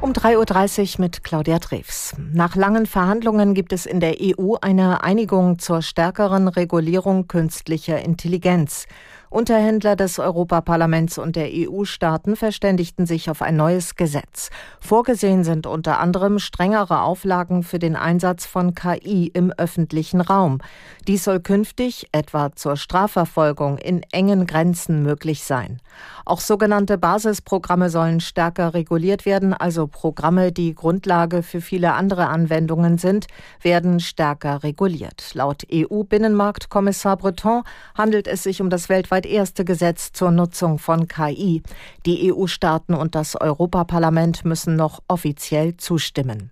um 3.30 Uhr mit Claudia Drews. Nach langen Verhandlungen gibt es in der EU eine Einigung zur stärkeren Regulierung künstlicher Intelligenz. Unterhändler des Europaparlaments und der EU-Staaten verständigten sich auf ein neues Gesetz. Vorgesehen sind unter anderem strengere Auflagen für den Einsatz von KI im öffentlichen Raum. Dies soll künftig, etwa zur Strafverfolgung, in engen Grenzen möglich sein. Auch sogenannte Basisprogramme sollen stärker reguliert werden, also Programme, die Grundlage für viele andere Anwendungen sind, werden stärker reguliert. Laut EU-Binnenmarktkommissar Breton handelt es sich um das weltweit erste Gesetz zur Nutzung von KI. Die EU-Staaten und das Europaparlament müssen noch offiziell zustimmen.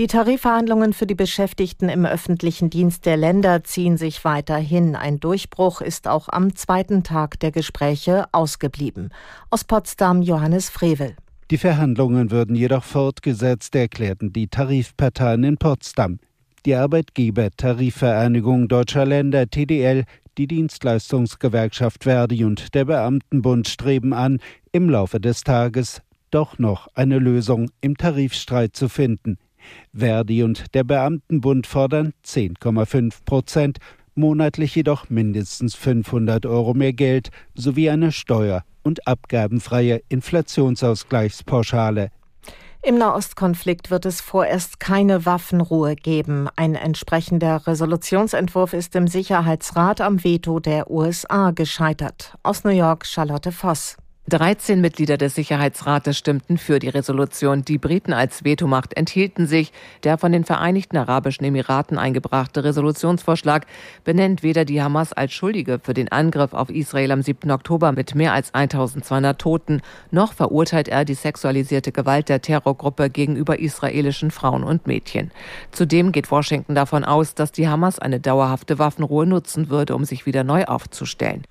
Die Tarifverhandlungen für die Beschäftigten im öffentlichen Dienst der Länder ziehen sich weiterhin. Ein Durchbruch ist auch am zweiten Tag der Gespräche ausgeblieben. Aus Potsdam Johannes Frevel. Die Verhandlungen würden jedoch fortgesetzt, erklärten die Tarifparteien in Potsdam. Die Arbeitgeber-Tarifvereinigung deutscher Länder TDL die Dienstleistungsgewerkschaft Verdi und der Beamtenbund streben an, im Laufe des Tages doch noch eine Lösung im Tarifstreit zu finden. Verdi und der Beamtenbund fordern 10,5 Prozent, monatlich jedoch mindestens 500 Euro mehr Geld sowie eine steuer- und abgabenfreie Inflationsausgleichspauschale. Im Nahostkonflikt wird es vorerst keine Waffenruhe geben. Ein entsprechender Resolutionsentwurf ist im Sicherheitsrat am Veto der USA gescheitert. Aus New York Charlotte Voss. 13 Mitglieder des Sicherheitsrates stimmten für die Resolution. Die Briten als Vetomacht enthielten sich. Der von den Vereinigten Arabischen Emiraten eingebrachte Resolutionsvorschlag benennt weder die Hamas als Schuldige für den Angriff auf Israel am 7. Oktober mit mehr als 1200 Toten, noch verurteilt er die sexualisierte Gewalt der Terrorgruppe gegenüber israelischen Frauen und Mädchen. Zudem geht Washington davon aus, dass die Hamas eine dauerhafte Waffenruhe nutzen würde, um sich wieder neu aufzustellen.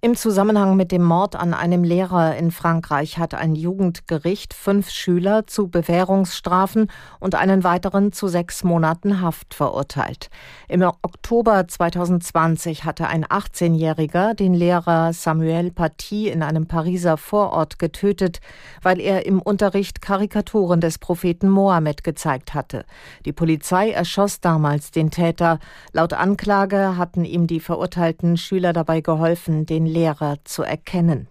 Im Zusammenhang mit dem Mord an einem Lehrer in Frankreich hat ein Jugendgericht fünf Schüler zu Bewährungsstrafen und einen weiteren zu sechs Monaten Haft verurteilt. Im Oktober 2020 hatte ein 18-Jähriger den Lehrer Samuel Paty in einem Pariser Vorort getötet, weil er im Unterricht Karikaturen des Propheten Mohammed gezeigt hatte. Die Polizei erschoss damals den Täter. Laut Anklage hatten ihm die verurteilten Schüler dabei geholfen, den Lehrer zu erkennen.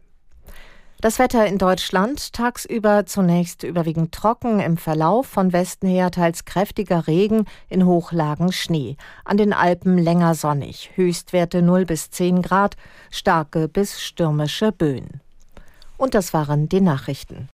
Das Wetter in Deutschland tagsüber zunächst überwiegend trocken, im Verlauf von Westen her teils kräftiger Regen, in Hochlagen Schnee, an den Alpen länger sonnig, Höchstwerte 0 bis 10 Grad, starke bis stürmische Böen. Und das waren die Nachrichten.